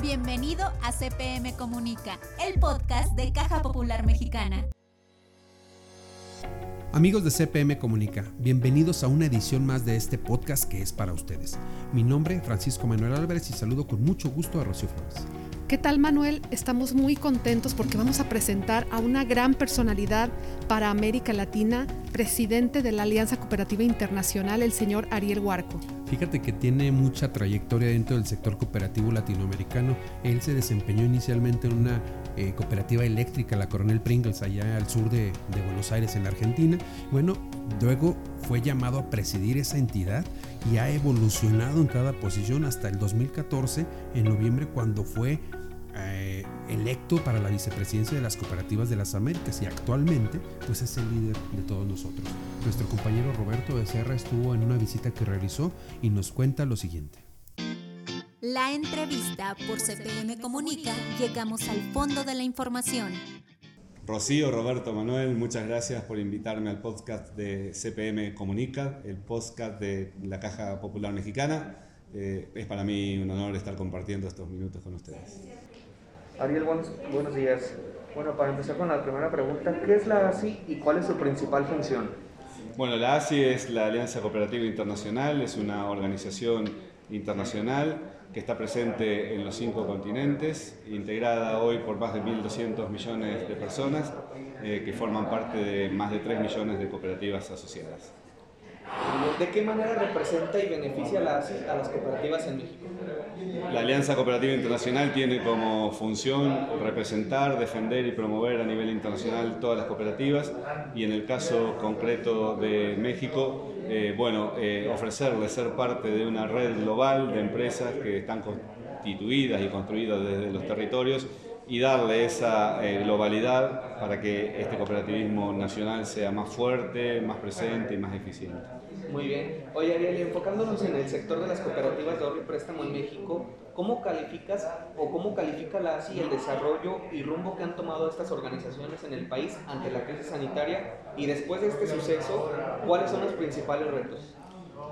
Bienvenido a CPM Comunica, el podcast de Caja Popular Mexicana. Amigos de CPM Comunica, bienvenidos a una edición más de este podcast que es para ustedes. Mi nombre es Francisco Manuel Álvarez y saludo con mucho gusto a Rocío Flores. ¿Qué tal Manuel? Estamos muy contentos porque vamos a presentar a una gran personalidad para América Latina, presidente de la Alianza Cooperativa Internacional, el señor Ariel Huarco. Fíjate que tiene mucha trayectoria dentro del sector cooperativo latinoamericano. Él se desempeñó inicialmente en una eh, cooperativa eléctrica, la Coronel Pringles, allá al sur de, de Buenos Aires, en la Argentina. Bueno, luego fue llamado a presidir esa entidad y ha evolucionado en cada posición hasta el 2014, en noviembre, cuando fue eh, electo para la vicepresidencia de las cooperativas de las Américas y actualmente pues es el líder de todos nosotros. Nuestro compañero Roberto Becerra estuvo en una visita que realizó y nos cuenta lo siguiente. La entrevista por CPM Comunica, llegamos al fondo de la información. Rocío, Roberto, Manuel, muchas gracias por invitarme al podcast de CPM Comunica, el podcast de la Caja Popular Mexicana. Eh, es para mí un honor estar compartiendo estos minutos con ustedes. Ariel, buenos, buenos días. Bueno, para empezar con la primera pregunta, ¿qué es la ASI y cuál es su principal función? Bueno, la ASI es la Alianza Cooperativa Internacional, es una organización internacional que está presente en los cinco continentes, integrada hoy por más de 1.200 millones de personas eh, que forman parte de más de 3 millones de cooperativas asociadas. ¿De qué manera representa y beneficia la ASI a las cooperativas en México? La Alianza Cooperativa Internacional tiene como función representar, defender y promover a nivel internacional todas las cooperativas y en el caso concreto de México, eh, bueno, eh, ofrecerle ser parte de una red global de empresas que están constituidas y construidas desde los territorios y darle esa eh, globalidad para que este cooperativismo nacional sea más fuerte, más presente y más eficiente. Muy bien. Oye, Ariel, enfocándonos en el sector de las cooperativas de ahorro y préstamo en México, ¿cómo calificas o cómo califica la ASI el desarrollo y rumbo que han tomado estas organizaciones en el país ante la crisis sanitaria? Y después de este suceso, ¿cuáles son los principales retos?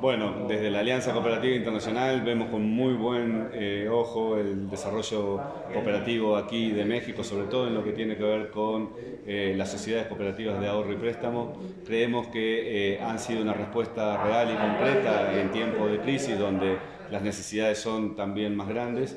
Bueno, desde la Alianza Cooperativa Internacional vemos con muy buen eh, ojo el desarrollo cooperativo aquí de México, sobre todo en lo que tiene que ver con eh, las sociedades cooperativas de ahorro y préstamo. Creemos que eh, han sido una respuesta real y concreta en tiempos de crisis donde las necesidades son también más grandes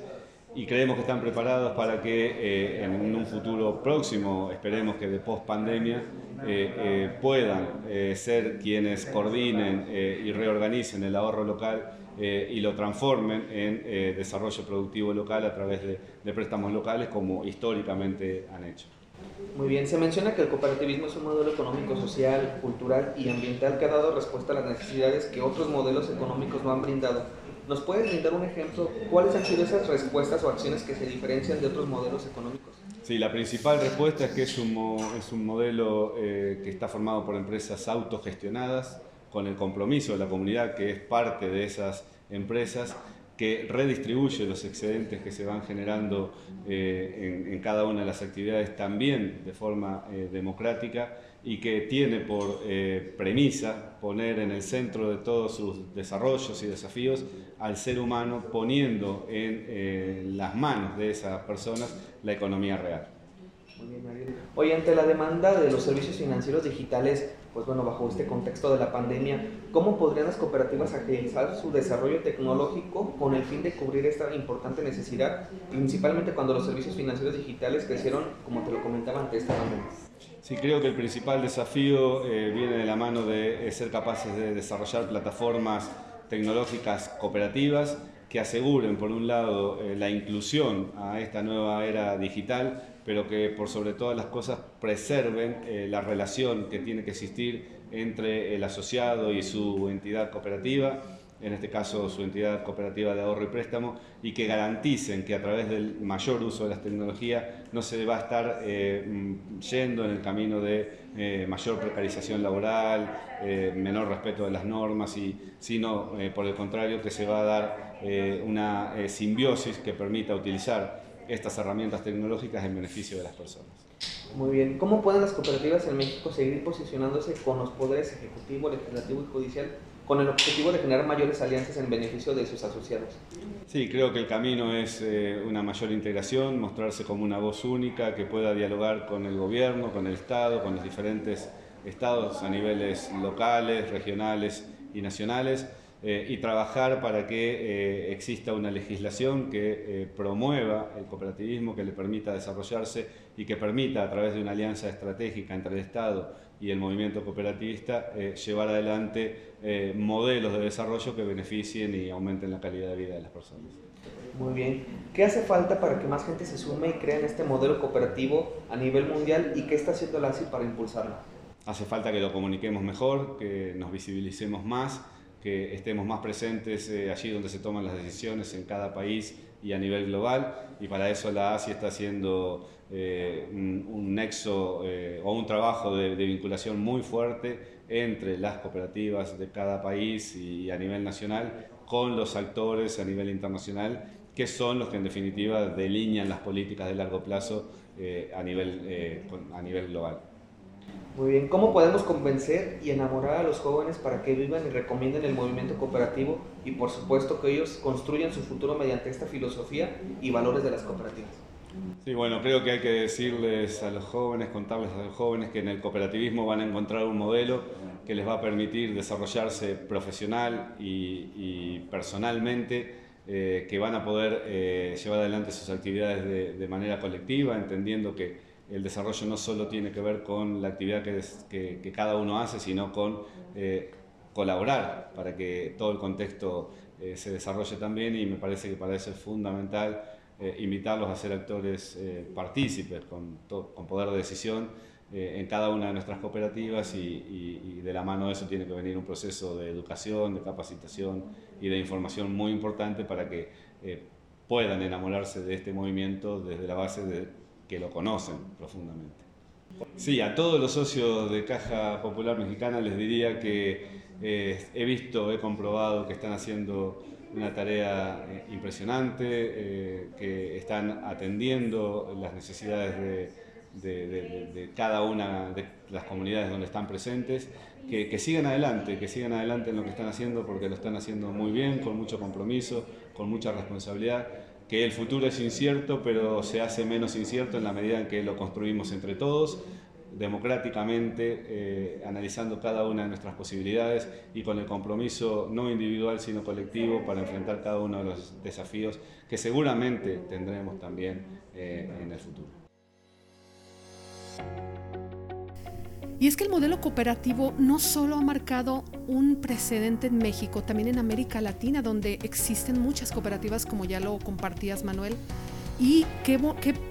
y creemos que están preparados para que eh, en un futuro próximo, esperemos que de post pandemia, eh, eh, puedan ser quienes coordinen y reorganicen el ahorro local y lo transformen en desarrollo productivo local a través de, de préstamos locales como históricamente han hecho. Muy bien, se menciona que el cooperativismo es un modelo económico, social, cultural y ambiental que ha dado respuesta a las necesidades que otros modelos económicos no han brindado. ¿Nos puedes brindar un ejemplo? ¿Cuáles han sido esas respuestas o acciones que se diferencian de otros modelos económicos? Sí, la principal respuesta es que es un, es un modelo eh, que está formado por empresas autogestionadas, con el compromiso de la comunidad que es parte de esas empresas que redistribuye los excedentes que se van generando eh, en, cada una de las actividades también de forma eh, democrática y que tiene por eh, premisa poner en el centro de todos sus desarrollos y desafíos al ser humano poniendo en las manos de esas personas la economía real. Muy bien. Hoy ante la demanda de los servicios financieros digitales, pues bueno, bajo este contexto de la pandemia, ¿cómo podrían las cooperativas agilizar su desarrollo tecnológico con el fin de cubrir esta importante necesidad, principalmente cuando los servicios financieros digitales crecieron, como te lo comentaba, ante esta pandemia? Sí, creo que el principal desafío eh, viene de la mano de ser capaces de desarrollar plataformas tecnológicas cooperativas que aseguren, por un lado, eh, la inclusión a esta nueva era digital, pero que por sobre todas las cosas preserven eh, la relación que tiene que existir entre el asociado y su entidad cooperativa en este caso su entidad cooperativa de ahorro y préstamo, y que garanticen que a través del mayor uso de las tecnologías no se va a estar eh, mm, yendo en el camino de eh, mayor precarización laboral, eh, menor respeto de las normas, y, sino por el contrario que se va a dar una simbiosis que permita utilizar estas herramientas tecnológicas en beneficio de las personas. Muy bien. ¿Cómo pueden las cooperativas en México seguir posicionándose con los poderes ejecutivo, legislativo y judicial con el objetivo de generar mayores alianzas en beneficio de sus asociados. Sí, creo que el camino es eh, una mayor integración, mostrarse como una voz única que pueda dialogar con el gobierno, con el Estado, con los diferentes estados a niveles locales, regionales y nacionales eh, y trabajar para que eh, exista una legislación que eh, promueva el cooperativismo, que le permita desarrollarse y que permita a través de una alianza estratégica entre el Estado y el movimiento cooperativista llevar adelante modelos de desarrollo que beneficien y aumenten la calidad de vida de las personas. Muy bien. ¿Qué hace falta para que más gente se sume y crea en este modelo cooperativo a nivel mundial y qué está haciendo la ASI para impulsarlo? Hace falta que lo comuniquemos mejor, que nos visibilicemos más que estemos más presentes eh, allí donde se toman las decisiones en cada país y a nivel global y para eso la ASI está haciendo eh, un, nexo eh, o un trabajo de, vinculación muy fuerte entre las cooperativas de cada país y, a nivel nacional con los actores a nivel internacional que son los que en definitiva delinean las políticas de largo plazo a, nivel, a nivel global. Muy bien, ¿cómo podemos convencer y enamorar a los jóvenes para que vivan y recomienden el movimiento cooperativo y por supuesto que ellos construyan su futuro mediante esta filosofía y valores de las cooperativas? Sí, bueno, creo que hay que decirles a los jóvenes, contarles a los jóvenes que en el cooperativismo van a encontrar un modelo que les va a permitir desarrollarse profesional y, personalmente, eh, que van a poder eh, llevar adelante sus actividades de, de manera colectiva, entendiendo que el desarrollo no solo tiene que ver con la actividad que, cada uno hace, sino con eh, colaborar para que todo el contexto eh, se desarrolle también y me parece que para eso es fundamental eh, invitarlos a ser actores partícipes con, poder de decisión en cada una de nuestras cooperativas y, de la mano de eso tiene que venir un proceso de educación, de capacitación y de información muy importante para que puedan enamorarse de este movimiento desde la base de que lo conocen profundamente. Sí, a todos los socios de Caja Popular Mexicana les diría que eh, he visto, he comprobado que están haciendo una tarea eh, impresionante, eh, que están atendiendo las necesidades de, cada una de las comunidades donde están presentes, que, que, sigan adelante, que sigan adelante en lo que están haciendo porque lo están haciendo muy bien, con mucho compromiso, con mucha responsabilidad que el futuro es incierto, pero se hace menos incierto en la medida en que lo construimos entre todos, democráticamente, eh, analizando cada una de nuestras posibilidades y con el compromiso no individual, sino colectivo para enfrentar cada uno de los desafíos que seguramente tendremos también eh, en el futuro. Y es que el modelo cooperativo no solo ha marcado un precedente en México, también en América Latina, donde existen muchas cooperativas, como ya lo compartías, Manuel. Y qué,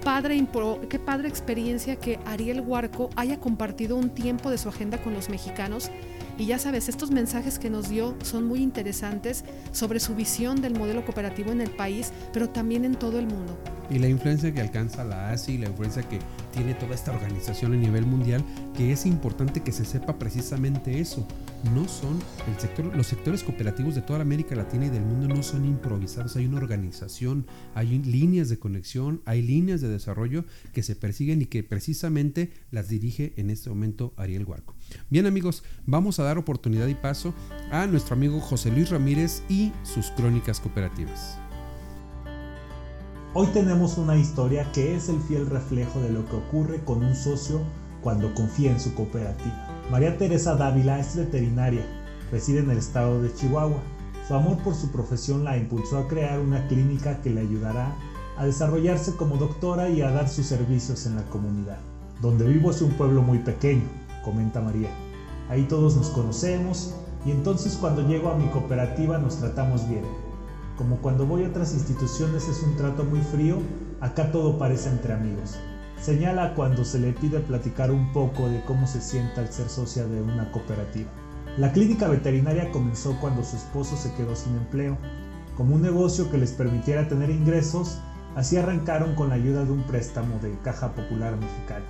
padre, qué padre experiencia que Ariel Huarco haya compartido un tiempo de su agenda con los mexicanos. Y ya sabes, estos mensajes que nos dio son muy interesantes sobre su visión del modelo cooperativo en el país, pero también en todo el mundo y la influencia que alcanza la ASI, la influencia que tiene toda esta organización a nivel mundial, que es importante que se sepa precisamente eso. No son el sector, los sectores cooperativos de toda América Latina y del mundo no son improvisados, hay una organización, hay líneas de conexión, hay líneas de desarrollo que se persiguen y que precisamente las dirige en este momento Ariel Huarco. Bien amigos, vamos a dar oportunidad y paso a nuestro amigo José Luis Ramírez y sus crónicas cooperativas. Hoy tenemos una historia que es el fiel reflejo de lo que ocurre con un socio cuando confía en su cooperativa. María Teresa Dávila es veterinaria, reside en el estado de Chihuahua. Su amor por su profesión la impulsó a crear una clínica que le ayudará a desarrollarse como doctora y a dar sus servicios en la comunidad. Donde vivo es un pueblo muy pequeño, comenta María. Ahí todos nos conocemos y entonces cuando llego a mi cooperativa nos tratamos bien como cuando voy a otras instituciones es un trato muy frío, acá todo parece entre amigos. Señala cuando se le pide platicar un poco de cómo se sienta al ser socia de una cooperativa. La clínica veterinaria comenzó cuando su esposo se quedó sin empleo. Como un negocio que les permitiera tener ingresos, así arrancaron con la ayuda de un préstamo de Caja Popular Mexicana.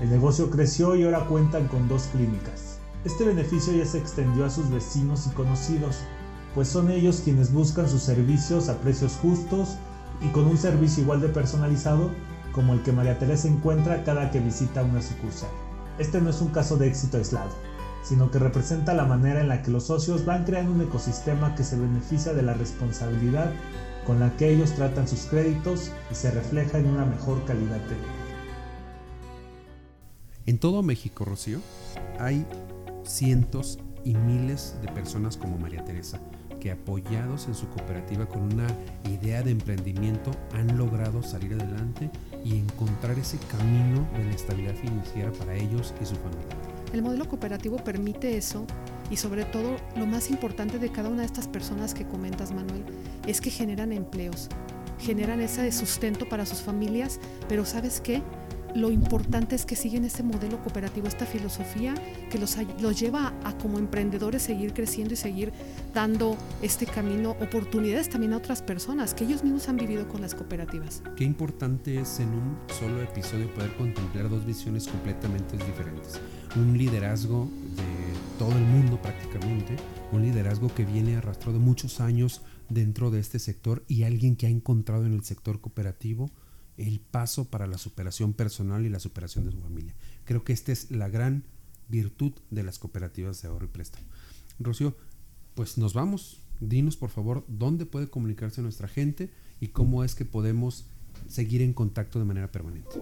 El negocio creció y ahora cuentan con dos clínicas. Este beneficio ya se extendió a sus vecinos y conocidos, pues son ellos quienes buscan sus servicios a precios justos y con un servicio igual de personalizado como el que María Teresa encuentra cada que visita una sucursal. Este no es un caso de éxito aislado. sino que representa la manera en la que los socios van creando un ecosistema que se beneficia de la responsabilidad con la que ellos tratan sus créditos y se refleja en una mejor calidad de vida. En todo México, Rocío, hay cientos y miles de personas como María Teresa que apoyados en su cooperativa con una idea de emprendimiento han logrado salir adelante y encontrar ese camino de la estabilidad financiera para ellos y su familia. El modelo cooperativo permite eso y sobre todo lo más importante de cada una de estas personas que comentas, Manuel, es que generan empleos, generan ese sustento para sus familias, pero ¿sabes qué? Lo importante es que siguen este modelo cooperativo, esta filosofía que los, los lleva a, como emprendedores seguir creciendo y seguir dando este camino, oportunidades también a otras personas que ellos mismos han vivido con las cooperativas. Qué importante es en un solo episodio poder contemplar dos visiones completamente diferentes. Un liderazgo de todo el mundo prácticamente, un liderazgo que viene arrastrado muchos años dentro de este sector y alguien que ha encontrado en el sector cooperativo el paso para la superación personal y la superación de su familia. Creo que esta es la gran virtud de las cooperativas de ahorro y préstamo. Rocío, pues nos vamos. Dinos por favor dónde puede comunicarse nuestra gente y cómo es que podemos seguir en contacto de manera permanente.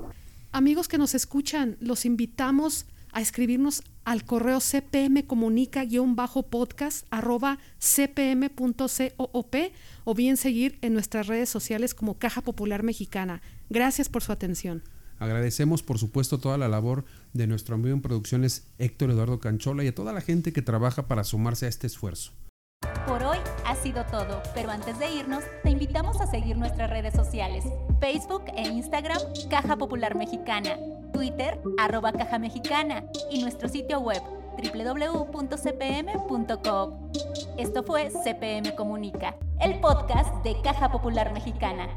Amigos que nos escuchan, los invitamos a escribirnos al correo cpmcomunica-podcast arroba cpm.coop o bien seguir en nuestras redes sociales como Caja Popular Mexicana. Gracias por su atención. Agradecemos, por supuesto, toda la labor de nuestro amigo en producciones Héctor Eduardo Canchola y a toda la gente que trabaja para sumarse a este esfuerzo. Por hoy ha sido todo, pero antes de irnos, te invitamos a seguir nuestras redes sociales, Facebook e Instagram, Caja Popular Mexicana, Twitter, arroba Caja Mexicana y nuestro sitio web www.cpm.com. Esto fue CPM Comunica, el podcast de Caja Popular Mexicana.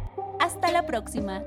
Hasta la próxima.